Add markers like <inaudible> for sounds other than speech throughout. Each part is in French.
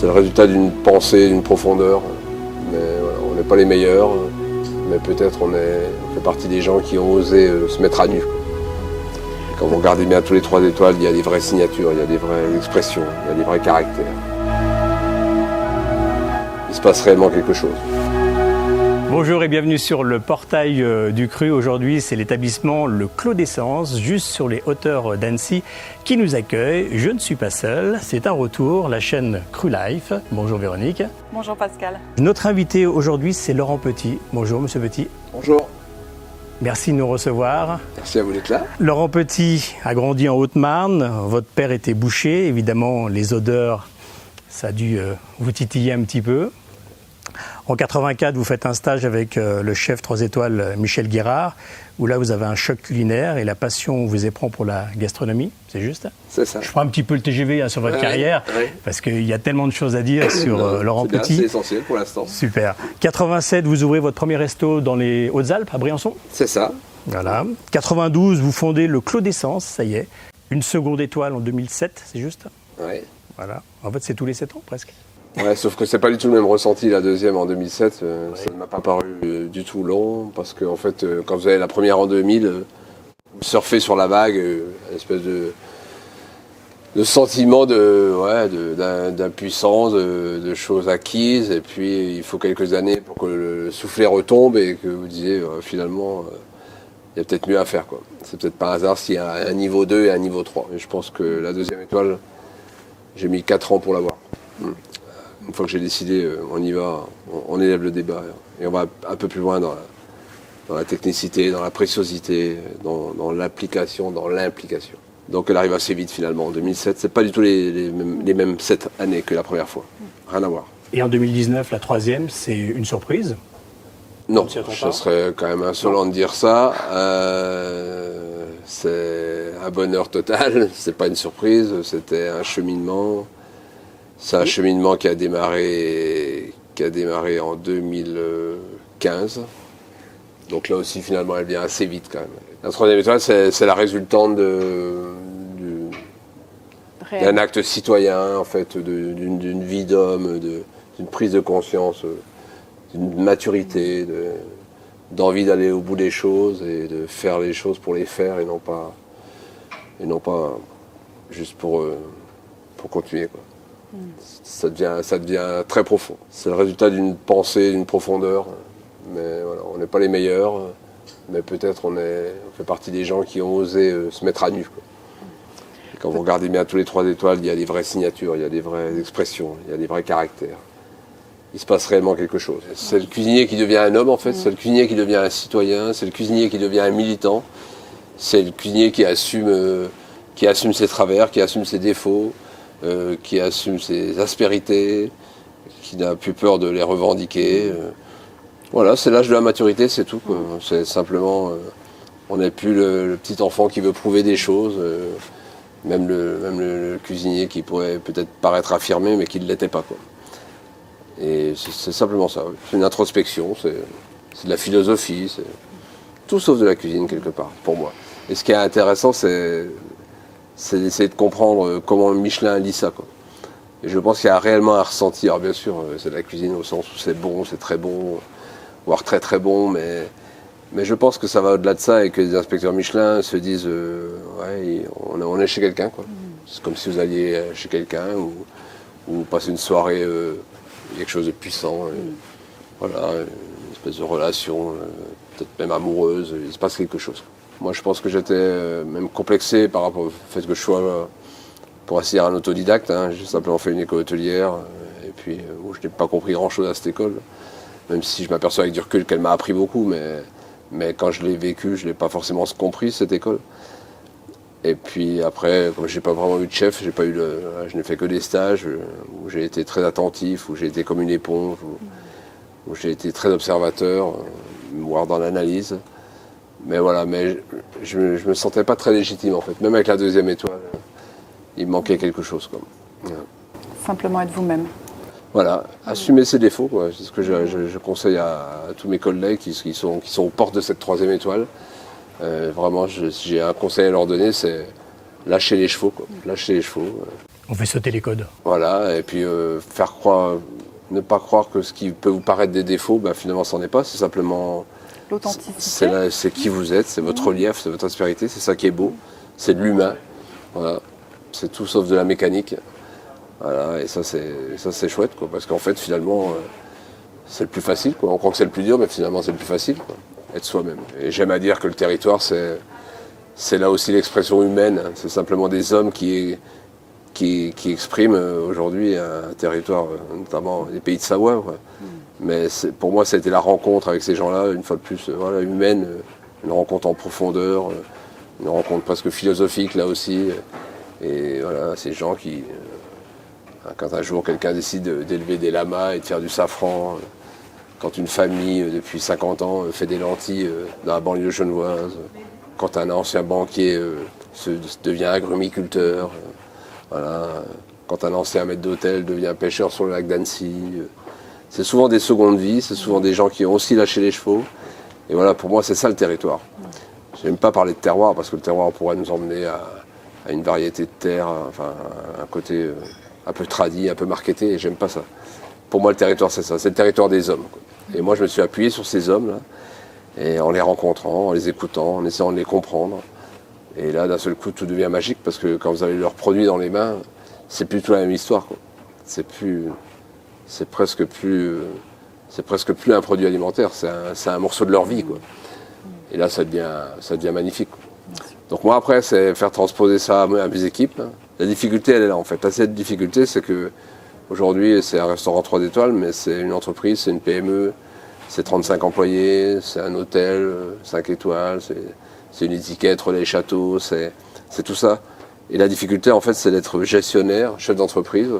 C'est le résultat d'une pensée, d'une profondeur. Mais on n'est pas les meilleurs, mais peut-être on, on fait partie des gens qui ont osé euh, se mettre à nu. Quand vous regardez bien tous les trois étoiles, il y a des vraies signatures, il y a des vraies expressions, il y a des vrais caractères. Il se passe réellement quelque chose. Bonjour et bienvenue sur le portail euh, du Cru. Aujourd'hui, c'est l'établissement Le Clos d'Essence, juste sur les hauteurs d'Annecy, qui nous accueille. Je ne suis pas seul, c'est un retour, la chaîne Cru Life. Bonjour Véronique. Bonjour Pascal. Notre invité aujourd'hui, c'est Laurent Petit. Bonjour Monsieur Petit. Bonjour. Merci de nous recevoir. Merci à vous d'être là. Laurent Petit a grandi en Haute-Marne. Votre père était boucher. Évidemment, les odeurs, ça a dû euh, vous titiller un petit peu. En 84, vous faites un stage avec euh, le chef 3 étoiles euh, Michel Guérard, où là vous avez un choc culinaire et la passion vous éprend pour la gastronomie, c'est juste? C'est ça. Je prends un petit peu le TGV hein, sur votre Ouais, carrière, ouais. parce qu'il y a tellement de choses à dire <coughs> sur euh, Laurent Petit. C'est essentiel pour l'instant. Super. 87, vous ouvrez votre premier resto dans les Hautes-Alpes, à Briançon? C'est ça. Voilà. 92, vous fondez le Clos d'Essence, ça y est. Une seconde étoile en 2007, c'est juste? Ouais. Voilà. En fait, c'est tous les 7 ans presque. Ouais, sauf que c'est pas du tout le même ressenti la deuxième en 2007. euh, Ça ne m'a pas paru euh, du tout long parce que en fait, euh, quand vous avez la première en 2000, euh, vous surfez sur la vague, une espèce de, de sentiment de ouais, d'impuissance, de, de choses acquises, et puis il faut quelques années pour que le soufflet retombe et que vous disiez finalement. il y a peut-être mieux à faire. quoi. C'est peut-être pas un hasard s'il y a un niveau 2 et un niveau 3. Et je pense que la deuxième étoile, j'ai mis 4 ans pour l'avoir. Une fois que j'ai décidé, euh, on y va, on, on élève le débat et on va un peu plus loin dans la, dans la technicité, dans la préciosité, dans, l'application, dans l'implication. Donc elle arrive assez vite finalement. En 2007, c'est pas du tout les, les mêmes, les mêmes sept années que la première fois. Rien à voir. Et en 2019, la troisième, c'est une surprise? Non, pas serait quand même insolent de dire ça. Euh, c'est un bonheur total. <laughs> C'est pas une surprise. C'était un cheminement. C'est un cheminement qui a démarré, qui a démarré en 2015. Donc là aussi, finalement, elle vient assez vite quand même. La troisième étoile, c'est la résultante d'un acte citoyen, en fait, d'une vie d'homme, d'une prise de conscience, d'une maturité, de- d'envie d'aller au bout des choses et de faire les choses pour les faire et non pas, et non pas juste pour, euh, pour continuer. Quoi. Ça, devient, très profond. C'est le résultat d'une pensée, d'une profondeur. Mais voilà, on n'est pas les meilleurs, mais peut-être on, est, on fait partie des gens qui ont osé euh, se mettre à nu. quand vous regardez bien tous les trois étoiles, il y a des vraies signatures, il y a des vraies expressions, il y a des vrais caractères. Il se passe réellement quelque chose. C'est le cuisinier qui devient un homme en fait, c'est le cuisinier qui devient un citoyen, c'est le cuisinier qui devient un militant, c'est le cuisinier qui assume, euh, qui assume ses travers, qui assume ses défauts, euh, qui assume ses aspérités, qui n'a plus peur de les revendiquer. euh. Voilà, c'est l'âge de la maturité, c'est tout. C'est simplement, euh, on n'est plus le, petit enfant qui veut prouver des choses, même, le, cuisinier qui pourrait peut-être paraître affirmé, mais qui ne l'était pas. Et c'est simplement ça. C'est une introspection, c'est de la philosophie, c'est tout sauf de la cuisine quelque part, pour moi. Et ce qui est intéressant, c'est c'est d'essayer de comprendre euh, comment Michelin lit ça. Quoi. Et je pense qu'il y a réellement un ressenti. Alors bien sûr, euh, c'est de la cuisine au sens où c'est bon, c'est très bon, voire très très bon, mais, mais je pense que ça va au-delà de ça et que les inspecteurs Michelin se disent euh, ouais, on, est- chez quelqu'un. quoi. C'est comme si vous alliez chez quelqu'un ou, ou passer une soirée, quelque chose de puissant. voilà, une espèce de relation, peut-être même amoureuse, il se passe quelque chose. Moi, je pense que j'étais euh, même complexé par rapport au fait que je sois, euh, pour un autodidacte. hein. J'ai simplement fait une école hôtelière, euh, et puis je n'ai pas compris grand-chose à cette école, même si je m'aperçois avec du recul qu'elle m'a appris beaucoup, mais, mais quand je l'ai vécu, je ne l'ai pas forcément compris, cette école. Et puis après, comme j'ai pas vraiment eu de chef, pas eu je n'ai fait que des stages où j'ai été très attentif, où j'ai été comme une éponge, où, où j'ai été très observateur, voire dans l'analyse. Mais voilà, mais je, ne me sentais pas très légitime en fait. Même avec la deuxième étoile, il me manquait quelque chose. Quoi. Simplement être vous-même. Voilà, assumer ses défauts, c'est ce que je, je- je conseille à, à tous mes collègues qui, qui sont, qui sont aux portes de cette troisième étoile. Euh, vraiment, je- si j'ai un conseil à leur donner, c'est lâcher les chevaux, quoi. lâcher les chevaux. euh. On fait sauter les codes. Voilà, et puis euh, faire croire, ne pas croire que ce qui peut vous paraître des défauts, bah, finalement, c'en est pas. C'est simplement. C'est L'authenticité. là- c'est qui vous êtes, c'est votre relief, c'est votre aspérité, c'est ça qui est beau. C'est de l'humain. Voilà. C'est tout sauf de la mécanique. Voilà, et ça, c'est chouette, quoi, parce qu'en fait, finalement, euh, c'est le plus facile. Quoi. On croit que c'est le plus dur, mais finalement, c'est le plus facile. Quoi. Être soi-même. Et j'aime à dire que le territoire, c'est là aussi l'expression humaine. C'est simplement des hommes qui, qui, qui expriment euh, aujourd'hui un territoire, euh, notamment les pays de Savoie. quoi. Mais pour moi, c'était la rencontre avec ces gens-là, une fois de plus, euh, humaine, euh, une rencontre en profondeur, euh, une rencontre presque philosophique là aussi. Et voilà, ces gens qui, euh, quand un jour quelqu'un décide de- d'élever des lamas et de faire du safran, quand une famille depuis 50 ans fait des lentilles dans la banlieue genevoise, quand un ancien banquier se, devient agrumiculteur, voilà, quand un ancien maître d'hôtel devient pêcheur sur le lac d'Annecy. C'est souvent des secondes vies, c'est souvent des gens qui ont aussi lâché les chevaux. Et voilà, pour moi, c'est ça le territoire. J'aime pas parler de terroir parce que le terroir pourrait nous emmener à, une variété de terres, enfin un côté euh, un peu tradit, un peu marketé, et j'aime pas ça. Pour moi, le territoire, c'est ça, c'est le territoire des hommes. Et moi, je me suis appuyé sur ces hommes-là, et en les rencontrant, en les écoutant, en essayant de les comprendre. Et là, d'un seul coup, tout devient magique parce que quand vous avez leurs produits dans les mains, c'est plus tout la même histoire. C'est plus, c'est presque plus, euh, c'est presque plus un produit alimentaire. C'est un, morceau de leur vie, quoi. Et là, ça devient, ça devient magnifique. Donc moi, après, c'est faire transposer ça à mes équipes. La difficulté, elle est là, en fait. La cette difficulté, c'est que aujourd'hui, c'est un restaurant 3 étoiles, mais c'est une entreprise, c'est une PME, c'est 35 employés, c'est un hôtel, euh, 5 étoiles, c'est une étiquette, relais château, c'est tout ça. Et la difficulté, en fait, c'est d'être gestionnaire, chef d'entreprise.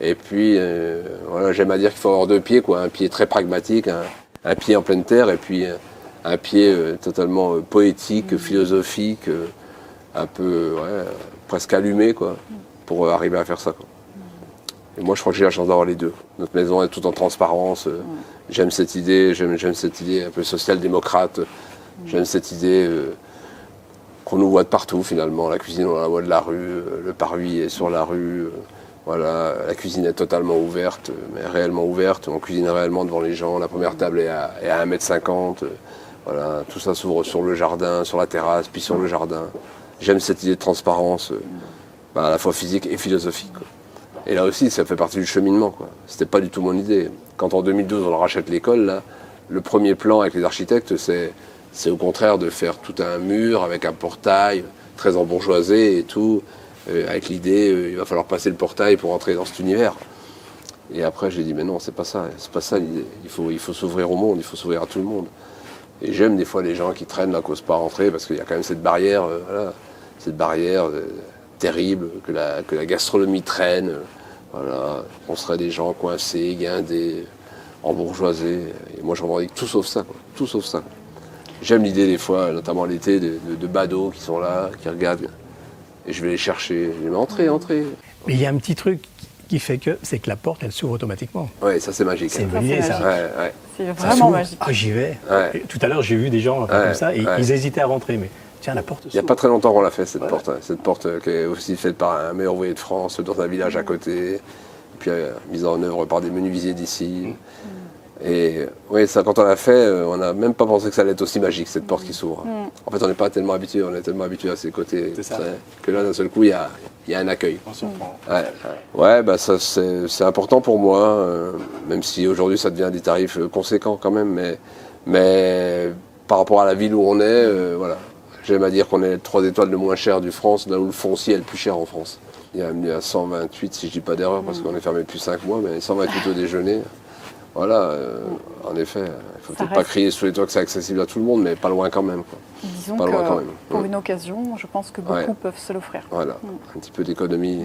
Et puis, euh, voilà, j'aime à dire qu'il faut avoir deux pieds, quoi. Un pied très pragmatique, un, un pied en pleine terre, et puis euh, un pied euh, totalement euh, poétique, philosophique, euh, un peu, ouais, presque allumé, quoi, pour arriver à faire ça, quoi. Et moi, je crois que j'ai la chance d'avoir les deux. Notre maison est toute en transparence. euh, J'aime cette idée, j'aime cette idée un peu social-démocrate. J'aime cette idée qu'on nous voit de partout finalement. La cuisine, on la voit de la rue, le parvis est sur la rue. La cuisine est totalement ouverte, mais réellement ouverte. On cuisine réellement devant les gens. La première table est à, est à 1m50. euh, Voilà, tout ça s'ouvre sur le jardin, sur la terrasse, puis sur le jardin. J'aime cette idée de transparence, euh, bah, à la fois physique et philosophique. Et là aussi, ça fait partie du cheminement. quoi. C'était pas du tout mon idée. Quand en 2012, on rachète l'école, le premier plan avec les architectes, c'est au contraire de faire tout un mur avec un portail très embourgeoisé et tout, euh, avec l'idée, euh, il va falloir passer le portail pour entrer dans cet univers. Et après, j'ai dit, mais non, c'est pas ça, c'est pas ça. Il faut, s'ouvrir au monde, il faut s'ouvrir à tout le monde. Et j'aime des fois les gens qui traînent là, n'osent pas rentrer, parce qu'il y a quand même cette barrière, euh, cette barrière terrible que la, gastronomie traîne. voilà, on serait des gens coincés, guindés, embourgeoisés. Et moi, je revendique tout sauf ça, tout sauf ça. J'aime l'idée des fois, notamment l'été, de, de, de badauds qui sont là, qui regardent. Et je vais les chercher. Je dis, mais entrez, entrez. Mais il y a un petit truc qui fait que, c'est que la porte, elle s'ouvre automatiquement. Ouais, ça c'est magique. C'est hein. c'est ça. magique. Ouais, ouais. C'est vraiment s'ouvre. magique. Ah, j'y vais. Ouais. Tout à l'heure, j'ai vu des gens comme ça et ouais. ils hésitaient à rentrer. Mais tiens, la porte Il n'y a pas très longtemps qu'on l'a fait, cette porte. hein. Cette porte euh, qui est aussi faite par un meilleur ouvrier de France dans un village à côté, puis euh, mise en œuvre par des menuisiers d'ici. Et oui, ça, quand on l'a fait, euh, on n'a même pas pensé que ça allait être aussi magique, cette porte qui s'ouvre. En fait, on n'est pas tellement habitué, on est tellement habitué à ses côtés, ça. que là, d'un seul coup, il y a, il y a un accueil. On surprend. Ouais, ouais. Ouais, bah ça c'est important pour moi, euh, même si aujourd'hui ça devient des tarifs euh, conséquents quand même, mais, mais par rapport à la ville où on est, euh, voilà. J'aime à dire qu'on est 3 étoiles le moins cher du France, là où le foncier est le plus cher en France. Il y a venu à 128 si je dis pas d'erreur, parce qu'on est fermé depuis 5 mois, mais 128 au déjeuner. Voilà, euh, en effet, il faut Ça peut-être pas crier sous les toits que c'est accessible à tout le monde, mais pas loin quand même. quoi. Disons Pas que loin quand même. pour Ouais. une occasion, je pense que beaucoup Ouais. peuvent se l'offrir. Voilà, un petit peu d'économie.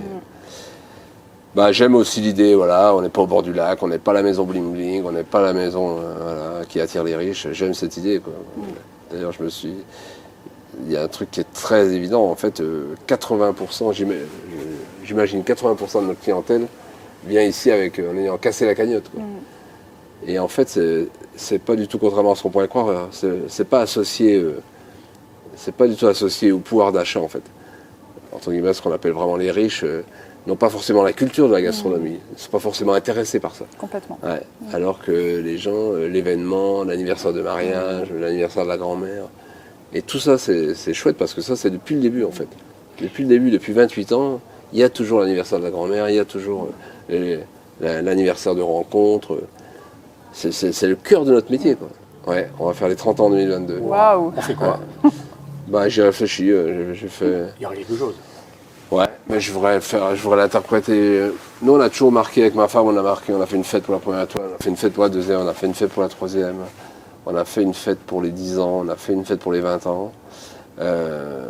Bah, j'aime aussi l'idée, voilà, on n'est pas au bord du lac, on n'est pas la maison bling bling, on n'est pas la maison euh, voilà, qui attire les riches. J'aime cette idée. D'ailleurs, je me suis. Il y a un truc qui est très évident, en fait, euh, 80%, j'ima- j'imagine 80% de notre clientèle vient ici avec, euh, en ayant cassé la cagnotte. quoi. Et en fait, c'est- pas du tout, contrairement à ce qu'on pourrait croire, hein, c'est pas associé, euh, c'est pas du tout associé au pouvoir d'achat, en fait entre guillemets, ce qu'on appelle vraiment les riches, euh, n'ont pas forcément la culture de la gastronomie, ils ne sont pas forcément intéressés par ça. Complètement. Ouais. Alors que les gens, euh, l'événement, l'anniversaire de mariage, l'anniversaire de la grand-mère, et tout ça, c'est chouette parce que ça, c'est depuis le début en fait. Depuis le début, depuis 28 ans, il y a toujours l'anniversaire de la grand-mère, il y a toujours l'anniversaire de rencontre. C'est- le cœur de notre métier. Quoi. Ouais, on va faire les 30 ans en 2022. Waouh On fait quoi Bah, j'ai réfléchi, euh, j'ai fait. Il y aura quelque chose. Ouais, mais je voudrais faire, je voudrais l'interpréter. Nous, on a toujours marqué avec ma femme, on a marqué, on a fait une fête pour la première étoile, on a fait une fête pour la deuxième, on a fait une fête pour la troisième, on a fait une fête pour les 10 ans, on a fait une fête pour les 20 ans. Euh,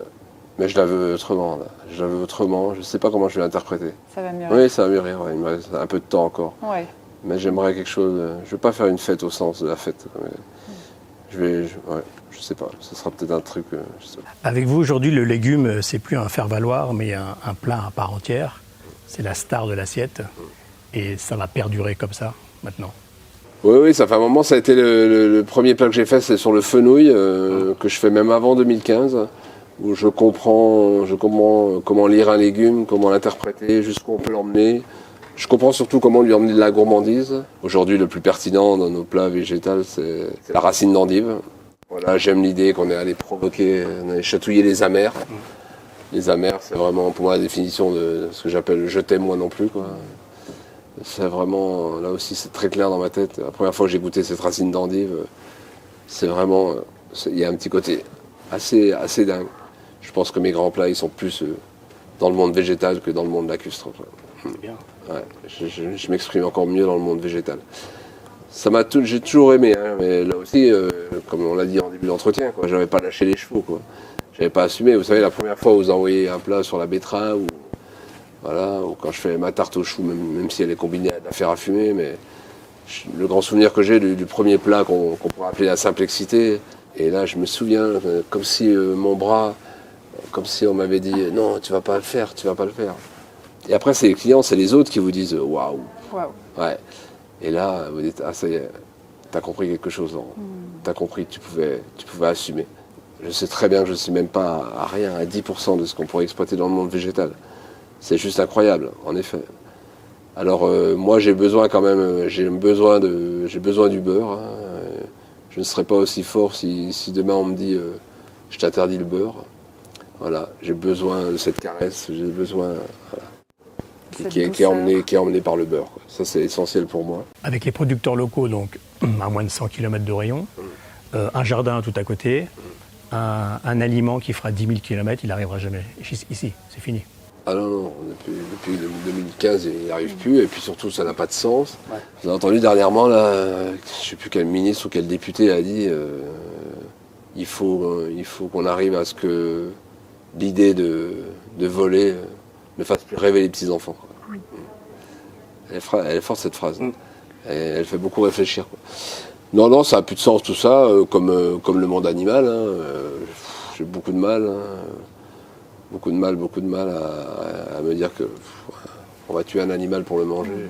mais je la veux autrement, là. Je la veux autrement, je sais pas comment je vais l'interpréter. Ça va mieux. Oui, ça va mûrir, ouais, il me reste un peu de temps encore. Ouais. Mais j'aimerais quelque chose. euh, Je veux pas faire une fête au sens de la fête. Je vais. Je, ouais, je sais pas. Ce sera peut-être un truc. euh, je sais pas. Avec vous, aujourd'hui, le légume, euh, c'est plus un faire-valoir, mais un, un plat à part entière. C'est la star de l'assiette. Et ça va perdurer comme ça, maintenant. Oui, oui, ça fait un moment. Ça a été le, le- le premier plat que j'ai fait, c'est sur le fenouil, euh, que je fais même avant 2015, où je comprends, je comprends comment lire un légume, comment l'interpréter, jusqu'où on peut l'emmener. Je comprends surtout comment lui emmener de la gourmandise. Aujourd'hui, le plus pertinent dans nos plats végétals, c'est la racine d'endive. Voilà, j'aime l'idée qu'on est allé provoquer, on est allé chatouiller les amers. Les amers, c'est vraiment pour moi la définition de ce que j'appelle je t'aime moi non plus. C'est vraiment, là aussi, c'est très clair dans ma tête. La première fois que j'ai goûté cette racine d'endive, c'est vraiment, il y a un petit côté assez, assez dingue. Je pense que mes grands plats, ils sont plus euh, dans le monde végétal que dans le monde lacustre. bien. Je, m'exprime encore mieux dans le monde végétal. Ça m'a tout- j'ai toujours aimé, hein, mais là aussi, euh, comme on l'a dit en début d'entretien, quoi, j'avais pas lâché les chevaux, quoi. J'avais pas assumé. Vous savez, la première fois où vous envoyez un plat sur la betterave, ou quand je fais ma tarte aux choux, même, si elle est combinée à la fer à fumer, mais le grand souvenir que j'ai du, premier plat qu'on qu'on pourrait appeler la simplexité, et là, je me souviens, euh, comme si euh, mon bras, comme si on m'avait dit, non, tu vas pas le faire, tu vas pas le faire. Et après, c'est les clients, c'est les autres qui vous disent, waouh, Waouh. Ouais. Et là, vous dites, ah ça y est, t'as compris quelque chose, Laurent. T'as compris que tu pouvais, tu pouvais assumer. Je sais très bien que je ne suis même pas à rien, à 10% de ce qu'on pourrait exploiter dans le monde végétal. C'est juste incroyable, en effet. Alors euh, moi j'ai besoin quand même, euh, j'ai besoin de, j'ai besoin du beurre. hein. Euh, Je ne serais pas aussi fort si, si demain on me dit, euh, je t'interdis le beurre. Voilà, j'ai besoin de cette caresse, j'ai besoin, voilà, qui, est, qui est douceur. emmené, qui est emmené par le beurre. quoi. Ça c'est essentiel pour moi. Avec les producteurs locaux, donc <clears throat> à moins de 100 km de rayon, euh, un jardin tout à côté, un, un aliment qui fera 10 000 km, il n'arrivera jamais ici, c'est fini. Ah non, non, depuis, depuis 2015, il n'y arrive plus, et puis surtout, ça n'a pas de sens. Ouais. Vous avez entendu dernièrement, là, je ne sais plus quel ministre ou quel député a dit euh, il faut, euh, il faut qu'on arrive à ce que l'idée de, de voler euh, ne fasse plus rêver les petits-enfants. quoi. Elle, elle est forte, cette phrase. Mm. Elle fait beaucoup réfléchir. quoi. Non, non, ça n'a plus de sens tout ça, euh, comme, euh, comme le monde animal. hein, euh, J'ai beaucoup de mal. hein, beaucoup de mal, beaucoup de mal à, à me dire que pff, on va tuer un animal pour le manger.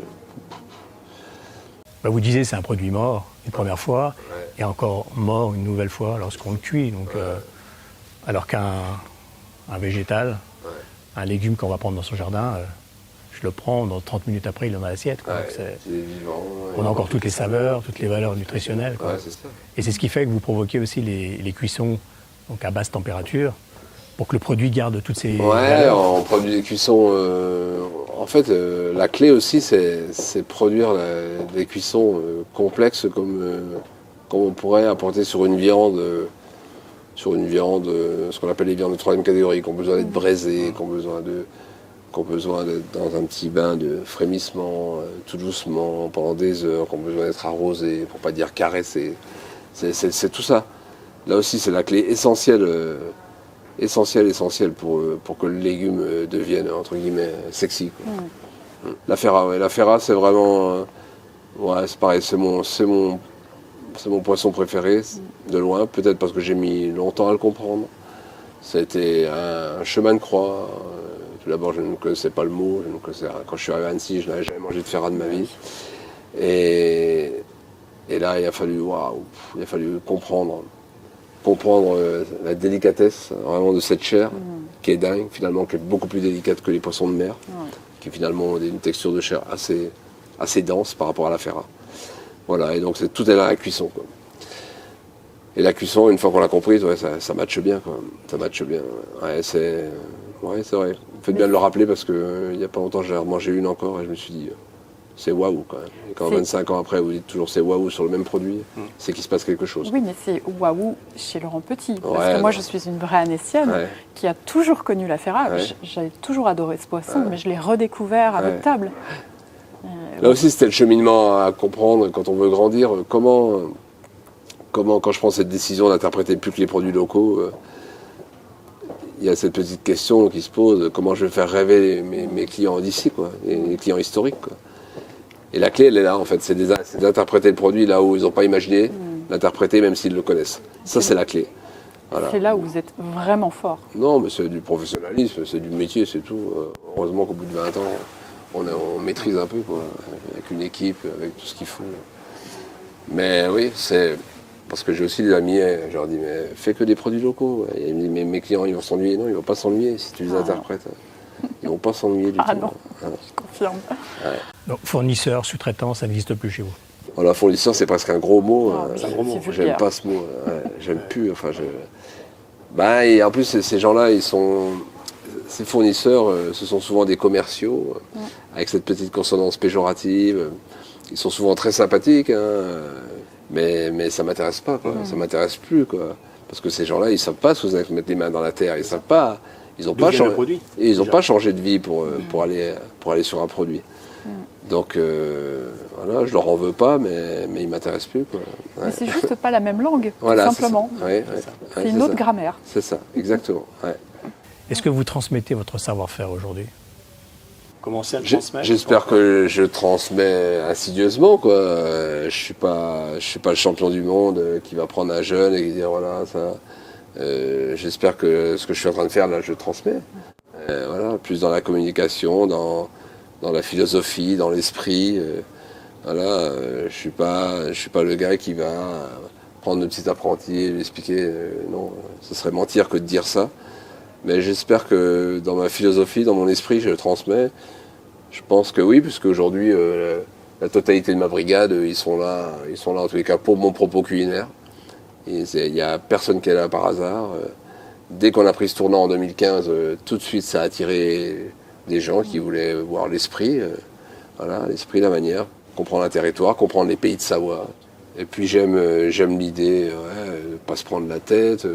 Bah, vous disiez c'est un produit mort une première fois, et encore mort une nouvelle fois lorsqu'on le cuit. Donc, euh, alors qu'un un végétal, un légume qu'on va prendre dans son jardin, euh, je le prends, dans 30 minutes après, il est dans l'assiette. Ouais, on a encore toutes les saveurs, toutes les valeurs nutritionnelles. quoi. Ouais. Et c'est ce qui fait que vous provoquez aussi les, les cuissons donc à basse température pour que le produit garde toutes ses Ouais, valeurs. on produit des cuissons. euh, en fait, euh, la clé aussi, c'est produire la- des cuissons complexes comme, comme on pourrait apporter sur une viande, sur une viande, euh, ce qu'on appelle les viandes de troisième catégorie, qui ont besoin d'être braisées, qui ont besoin de qui ont besoin d'être dans un petit bain de frémissement, euh, tout doucement, pendant des heures, qui ont besoin d'être arrosées, pour pas dire caressées. C'est- tout ça. Là aussi, c'est la clé essentielle. euh, essentiel, essentiel pour, pour que le légume devienne, entre guillemets, sexy. quoi. Mm. La ferra, ouais. La ferra, c'est vraiment... ouais, c'est pareil, c'est mon, c'est mon, c'est mon poisson préféré, de loin. Peut-être parce que j'ai mis longtemps à le comprendre. Été un, chemin de croix. Euh, Tout d'abord, je ne connaissais pas le mot. Je ne connaissais, quand je suis arrivé à Annecy, je n'avais jamais mangé de ferra de ma vie. Et, et là, il a fallu, waouh, il a fallu comprendre comprendre euh, la délicatesse vraiment de cette chair, qui est dingue finalement, qui est beaucoup plus délicate que les poissons de mer, qui finalement ont une texture de chair assez, assez dense par rapport à la ferra. Voilà, et donc c'est, tout est dans la cuisson. Quoi. Et la cuisson, une fois qu'on l'a comprise, ouais, ça, ça matche bien. Quoi. Ça matche bien. Ouais, c'est, ouais, vrai. Faites bien de le rappeler parce qu'il n'y a pas longtemps, j'ai remangé une encore et je me suis dit, c'est waouh quand même. Et quand C'est- 25 ans après, vous dites toujours c'est waouh sur le même produit, c'est qu'il se passe quelque chose. Oui, mais c'est waouh chez Laurent Petit. Parce Ouais, que moi, non. je suis une vraie anécienne Ouais. qui a toujours connu la ferrare. Ouais. J- J'avais toujours adoré ce poisson, mais je l'ai redécouvert à Ouais. votre table. Euh, Là aussi, c'était le cheminement à comprendre quand on veut grandir. Comment, comment quand je prends cette décision d'interpréter plus que les produits locaux, euh, il y a cette petite question qui se pose comment je vais faire rêver mes, mes clients d'ici, quoi, les, clients historiques. Quoi. Et la clé, elle est là, en fait, c'est d'interpréter le produit là où ils n'ont pas imaginé, l'interpréter même s'ils le connaissent. Ça, c'est la clé. Voilà. C'est là où vous êtes vraiment fort. Non, mais c'est du professionnalisme, c'est du métier, c'est tout. Euh, Heureusement qu'au bout de 20 ans, on, a- on maîtrise un peu, quoi, avec une équipe, avec tout ce qu'il faut. Mais oui, c'est. Parce que j'ai aussi des amis, euh, je leur dis, mais fais que des produits locaux. Et ils me disent, mais mes clients, ils vont s'ennuyer. Non, ils vont pas s'ennuyer si tu les Ah. interprètes. Ils vont pas s'ennuyer du Ah tout. non. Voilà. Je confirme. Donc, fournisseur, sous-traitant, ça n'existe plus chez vous. Voilà, fournisseur, c'est presque un gros mot. Ah, hein. c'est un gros mot. J'aime pas ce mot. ouais. J'aime plus. Enfin, je... bah, et en plus, ces- ces gens-là, ils sont. Ces fournisseurs, euh, ce sont souvent des commerciaux, euh, avec cette petite consonance péjorative. Ils sont souvent très sympathiques, hein, euh, mais, mais ça m'intéresse pas, quoi. Ça m'intéresse plus, quoi. Parce que ces gens-là, ils savent pas se mettre les mains dans la terre. Ils savent pas. Ils ont D'où pas changé. produit, ils n'ont pas changé de vie pour, pour, aller, pour aller sur un produit. Donc euh, voilà, je leur en veux pas, mais, mais ils m'intéressent plus. Quoi. Ouais. Mais c'est juste pas la même langue, <laughs> Voilà, tout simplement. Ouais, ouais. C'est Ouais, une autre ça. grammaire. C'est ça, exactement. Est-ce que vous transmettez votre savoir-faire aujourd'hui? Commencer à le transmettre? J'espère que je transmets insidieusement. Quoi. Euh, Je suis pas, je suis pas le champion du monde euh, qui va prendre un jeune et qui dire voilà ça. Euh, J'espère que ce que je suis en train de faire là, je le transmets. Euh, voilà, plus dans la communication, dans, dans la philosophie, dans l'esprit. euh, voilà, euh, je suis pas, je suis pas le gars qui va prendre le petit apprenti et lui expliquer. euh, non, ce serait mentir que de dire ça. Mais j'espère que dans ma philosophie, dans mon esprit, je le transmets. Je pense que oui, puisque aujourd'hui, euh, la, totalité de ma brigade, euh, ils sont là, ils sont là en tous les cas pour mon propos culinaire. Il n'y a personne qui est là par hasard. Euh, Dès qu'on a pris ce tournant en 2015, euh, tout de suite, ça a attiré des gens qui voulaient voir l'esprit, voilà, l'esprit, la manière, comprendre un territoire, comprendre les pays de Savoie. Et puis j'aime, j'aime l'idée, ouais, pas se prendre la tête.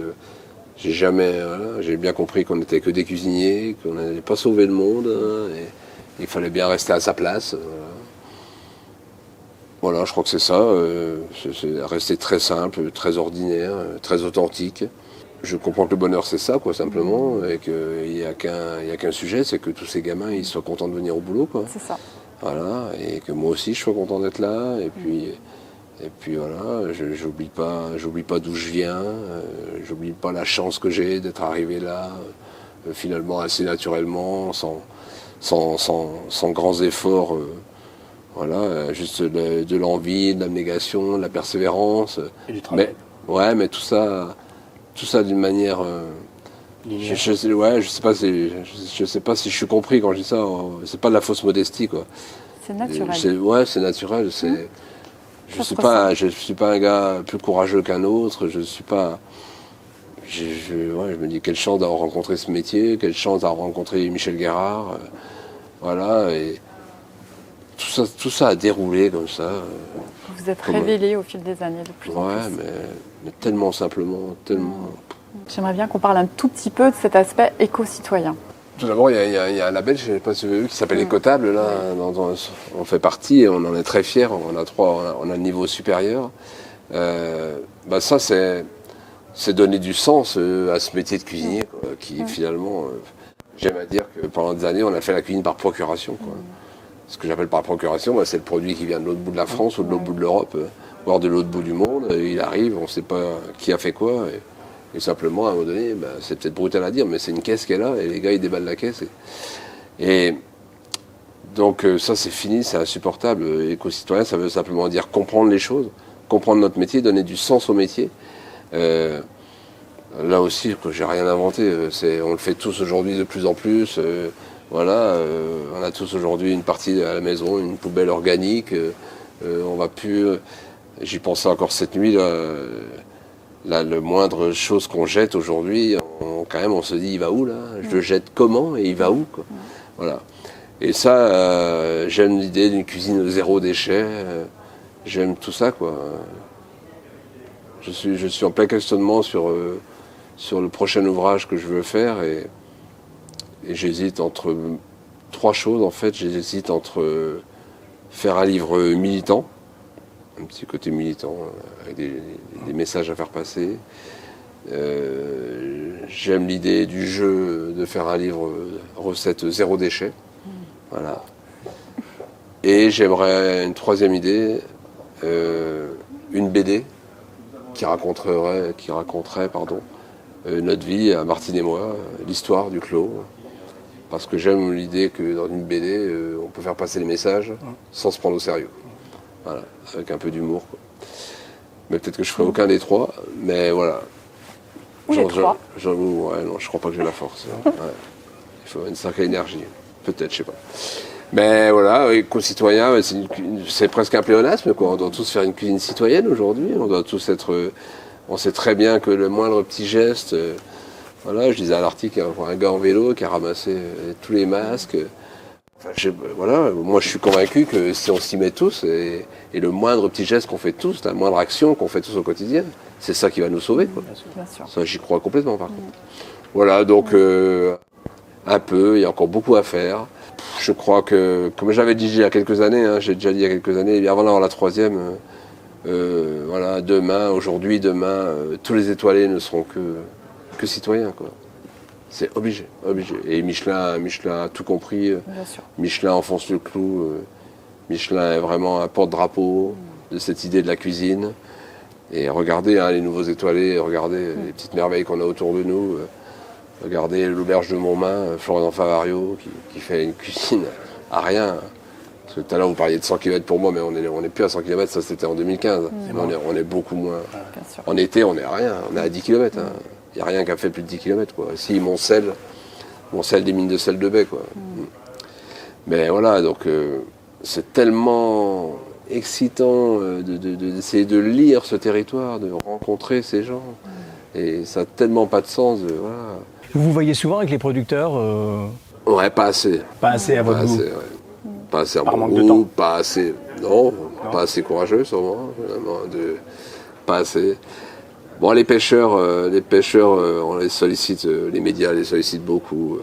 J'ai jamais, voilà, j'ai bien compris qu'on n'était que des cuisiniers, qu'on n'allait pas sauver le monde, hein, et il fallait bien rester à sa place. euh, Voilà, Voilà, je crois que c'est ça. euh, c'est, rester très simple, très ordinaire, euh, très authentique. Je comprends que le bonheur c'est ça, quoi, simplement, et qu'il n'y a qu'un, il y a qu'un sujet, c'est que tous ces gamins ils soient contents de venir au boulot, quoi. C'est ça. Voilà, et que moi aussi je sois content d'être là, et puis, et puis voilà, je, j'oublie pas, j'oublie pas d'où je viens, euh, j'oublie pas la chance que j'ai d'être arrivé là, euh, finalement assez naturellement, sans, sans, sans, sans grands efforts, euh, voilà, euh, juste de, de l'envie, de l'abnégation, de la persévérance, Et du travail. mais ouais, mais tout ça, tout ça d'une manière. euh, je, je sais, ouais, je sais pas si, je, je sais pas si je suis compris quand je dis ça. C'est pas de la fausse modestie, quoi. C'est naturel. Ouais, c'est naturel. C'est. Je Ça suis pas, je suis pas un gars plus courageux qu'un autre. Je suis pas. Je, je- ouais, je me dis quelle chance d'avoir rencontré ce métier, quelle chance d'avoir rencontré Michel Guérard. euh, voilà et tout ça, tout ça a déroulé comme ça. euh, Vous êtes Comment- révélé au fil des années de plus en ouais, plus. mais, mais tellement simplement, tellement. J'aimerais bien qu'on parle un tout petit peu de cet aspect éco-citoyen. Tout d'abord, il y, a- y y un label, je ne sais pas si vous avez vu, qui s'appelle Écotable. Là, on, on fait partie et on en est très fiers. On a trois, on a, on a le niveau supérieur. Euh, bah ça, c'est, c'est donner du sens euh, à ce métier de cuisinier, quoi, qui finalement, euh, j'aime à dire que pendant des années, on a fait la cuisine par procuration. Quoi. Ce que j'appelle par procuration, bah, c'est le produit qui vient de l'autre bout de la France ou de l'autre bout de l'Europe, voire de l'autre bout du monde. Il arrive, on ne sait pas qui a fait quoi. Et, et simplement, à un moment donné, bah, c'est peut-être brutal à dire, mais c'est une caisse qui est là, et les gars, ils déballent la caisse. Et, donc, euh, ça, c'est fini, c'est insupportable. Éco-citoyen, ça veut simplement dire comprendre les choses, comprendre notre métier, donner du sens au métier. Euh, là aussi, j'ai rien inventé. euh, on le fait tous aujourd'hui de plus en plus. Voilà, on a tous aujourd'hui une partie à la maison, une poubelle organique. on va plus. J'y pensais encore cette nuit. Là, là, le moindre chose qu'on jette aujourd'hui, quand même, on se dit, il va où là? Je le jette comment et il va où Voilà. Et ça, euh, j'aime l'idée d'une cuisine zéro déchet. euh, j'aime tout ça, quoi. Je suis, en plein questionnement sur, euh, sur le prochain ouvrage que je veux faire et, j'hésite entre trois choses en fait. J'hésite entre faire un livre militant, un petit côté militant euh, avec des, messages à faire passer. Euh, J'aime l'idée du jeu de faire un livre recette zéro déchet. Voilà. Et j'aimerais une troisième idée, euh, une BD qui raconterait, qui raconterait pardon, notre vie à Martine et moi, l'histoire du clos. Parce que j'aime l'idée que dans une BD, on peut faire passer les messages sans se prendre au sérieux. Voilà, avec un peu d'humour. Mais peut-être que je ferai aucun des trois, mais voilà. Ou les ouais, non, je crois pas que j'ai la force. hein. <laughs> Ouais. Il faut une sacrée énergie. Peut-être, je sais pas. Mais voilà, éco-citoyen, ouais, c'est une- c'est presque un pléonasme. Quoi. On doit tous faire une cuisine citoyenne aujourd'hui. On doit tous être. euh, On sait très bien que le moindre petit geste. euh, voilà, je disais à l'article, un, un gars en vélo qui a ramassé euh, tous les masques. Enfin, je- voilà, moi je suis convaincu que si on s'y met tous, et, et le moindre petit geste qu'on fait tous, la moindre action qu'on fait tous au quotidien, c'est ça qui va nous sauver. Quoi. Bien sûr. Ça, j'y crois complètement, par contre. Voilà, donc, euh, un peu, il y a encore beaucoup à faire. Je crois que, comme j'avais dit il y a quelques années, hein, j'ai déjà dit il y a quelques années, avant d'avoir la troisième, euh, euh, voilà, demain, aujourd'hui, demain, euh, tous les étoilés ne seront que, que citoyens, quoi. C'est obligé, obligé. Et Michelin, Michelin a tout compris. euh, Bien sûr. Michelin enfonce le clou. euh, Michelin est vraiment un porte-drapeau de cette idée de la cuisine. Et regardez hein, les nouveaux étoilés, regardez les petites merveilles qu'on a autour de nous. euh, regardez l'auberge de Montmain, Florian Favario, qui, qui fait une cuisine à rien. Parce que tout à l'heure, vous parliez de 100 km pour moi, mais on n'est on est plus à 100 km, ça c'était en 2015. Mais on, est, on est beaucoup moins. Bien sûr. En été, on est à rien, on est à 10 km. N'y a rien qui a fait plus de 10 km. Quoi. Si, mon sel, mon sel des mines de sel de baie. Quoi. Mais voilà, donc euh, c'est tellement excitant euh, de- de- de- d'essayer de, lire ce territoire, de rencontrer ces gens. Et ça n'a tellement pas de sens. de- voilà. Vous vous voyez souvent avec les producteurs euh, Ouais, pas assez. Pas assez à Pas votre goût. assez, ouais. Pas assez à Par mon manque de temps. Pas assez. Non, pas assez courageux, sûrement. vraiment, de, pas assez. Bon, les pêcheurs, euh, les pêcheurs, euh, on les sollicite, euh, les médias les sollicitent beaucoup.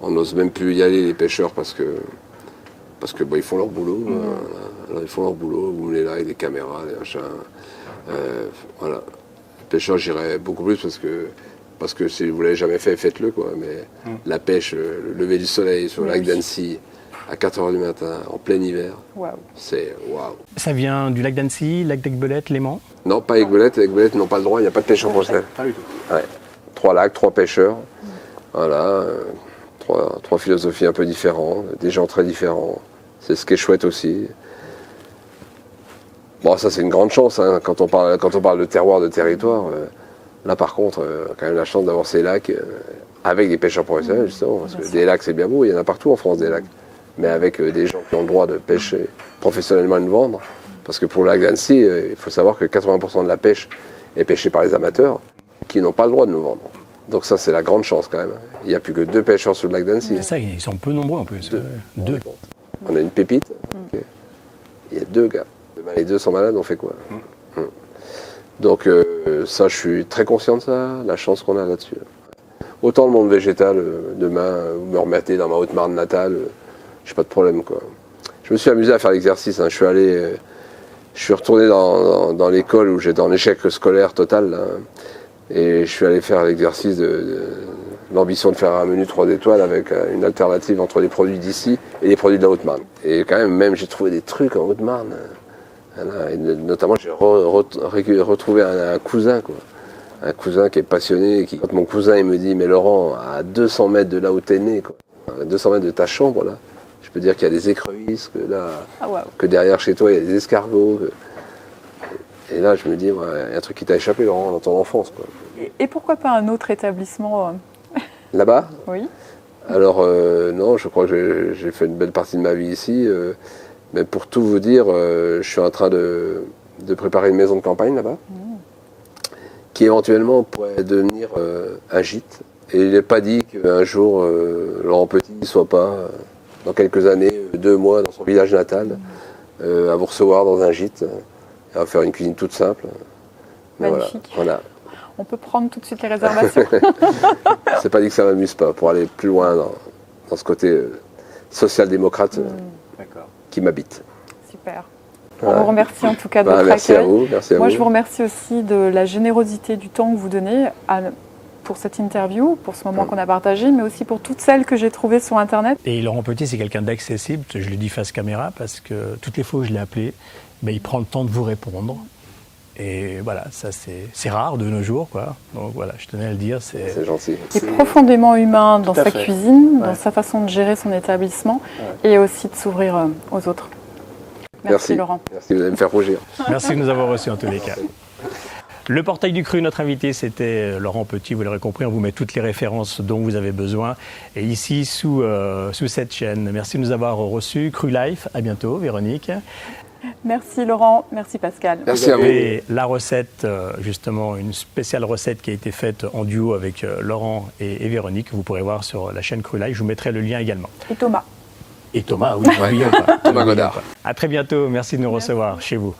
on n'ose même plus y aller, les pêcheurs, parce que parce que bon, ils font leur boulot. Voilà. Alors, ils font leur boulot. Vous venez là avec des caméras, des machins. Voilà. Les pêcheurs, j'irais beaucoup plus parce que parce que si vous l'avez jamais fait, faites-le quoi. Mais Mm. la pêche, le lever du soleil sur le lac d'Annecy à 4h du matin, en plein hiver, Waouh. c'est waouh. Ça vient du lac d'Annecy, lac d'Aigbelette, Léman? Non, pas Aigbelette. Aigbelette n'ont pas le droit. Il n'y a pas de pêche en. Pas du tout. Ouais. Trois lacs, trois pêcheurs. Voilà. euh, trois, trois philosophies un peu différentes, des gens très différents. C'est ce qui est chouette aussi. Bon, ça c'est une grande chance hein, quand, on parle, quand on parle de terroir, de territoire. euh, là par contre, euh, quand même la chance d'avoir ces lacs avec des pêcheurs professionnels justement. Parce que des lacs c'est bien beau, il y en a partout en France des lacs. Mais avec euh, des gens qui ont le droit de pêcher professionnellement et de vendre. Parce que pour le lac d'Annecy, euh, il faut savoir que 80% de la pêche est pêchée par les amateurs qui n'ont pas le droit de nous vendre. Donc ça, c'est la grande chance quand même. Il n'y a plus que deux pêcheurs sur le lac d'Annecy. C'est ça, ils sont peu nombreux en plus. Deux. Deux. On a une pépite. Ok. Il y a deux gars. Demain, les deux sont malades, on fait quoi? Hmm. Donc euh, ça, je suis très conscient de ça, la chance qu'on a là-dessus. Autant le monde végétal, demain, vous me remettez dans ma Haute-Marne natale, euh, j'ai pas de problème. quoi. Je me suis amusé à faire l'exercice. hein. Je suis allé, euh, je suis retourné dans, l'école où j'étais en échec scolaire total. et je suis allé faire l'exercice de, de- l'ambition de faire un menu 3 étoiles avec euh, une alternative entre les produits d'ici et les produits de la Haute-Marne. Et quand même, même j'ai trouvé des trucs en Haute-Marne. euh, notamment, j'ai retrouvé un, un cousin, quoi. Un cousin qui est passionné. Qui, quand mon cousin il me dit, mais Laurent, à 200 mètres de là où t'es né, quoi, à 200 mètres de ta chambre, là, je peux dire qu'il y a des écrevisses, que là, Ah que derrière chez toi, il y a des escargots. que- Et là, je me dis, ouais, il y a un truc qui t'a échappé, Laurent, dans ton enfance, quoi. Et, et pourquoi pas un autre établissement euh, Là-bas, <laughs> Oui. Alors euh, non, je crois que j'ai- fait une belle partie de ma vie ici. euh, mais pour tout vous dire, je suis en train de, de préparer une maison de campagne là-bas, qui éventuellement pourrait devenir un gîte. Et il n'est pas dit qu'un jour, Laurent Petit ne soit pas, dans quelques années, euh, deux mois dans son village natal, euh, à vous recevoir dans un gîte, euh, et à faire une cuisine toute simple. Mais voilà, Magnifique. voilà. On peut prendre tout de suite les réservations. <laughs> C'est pas dit que ça m'amuse pas, pour aller plus loin dans, dans ce côté social-démocrate D'accord. qui m'habite. Super. On vous remercie en tout cas de Bah, votre merci à vous, merci à Moi, vous. je vous remercie aussi de la générosité du temps que vous donnez à- pour cette interview, pour ce moment qu'on a partagé, mais aussi pour toutes celles que j'ai trouvées sur Internet. Et Laurent Petit, c'est quelqu'un d'accessible, je le dis face caméra, parce que toutes les fois où je l'ai appelé, ben, il prend le temps de vous répondre. Et voilà, ça c'est rare de nos jours, quoi. Donc voilà, je tenais à le dire. C'est gentil. qui est profondément humain dans sa fait. cuisine, dans sa façon de gérer son établissement et aussi de s'ouvrir euh, aux autres. Merci, Merci. Laurent. Merci, vous allez me faire rougir. Merci de nous avoir reçus en tous les cas. <laughs> Le portail du cru, notre invité, c'était euh, Laurent Petit. Vous l'aurez compris, on vous met toutes les références dont vous avez besoin. Et ici, sous, euh, sous cette chaîne. Merci de nous avoir reçus. Cru Life, à bientôt, Véronique. Merci Laurent, merci Pascal. Merci à vous. Et la recette, euh, justement, une spéciale recette qui a été faite en duo avec Laurent et, et Véronique, que vous pourrez voir sur la chaîne Cru Life. Je vous mettrai le lien également. Et Thomas. Et Thomas, oui, pas. Thomas Godard. À très bientôt. Merci de nous recevoir chez vous.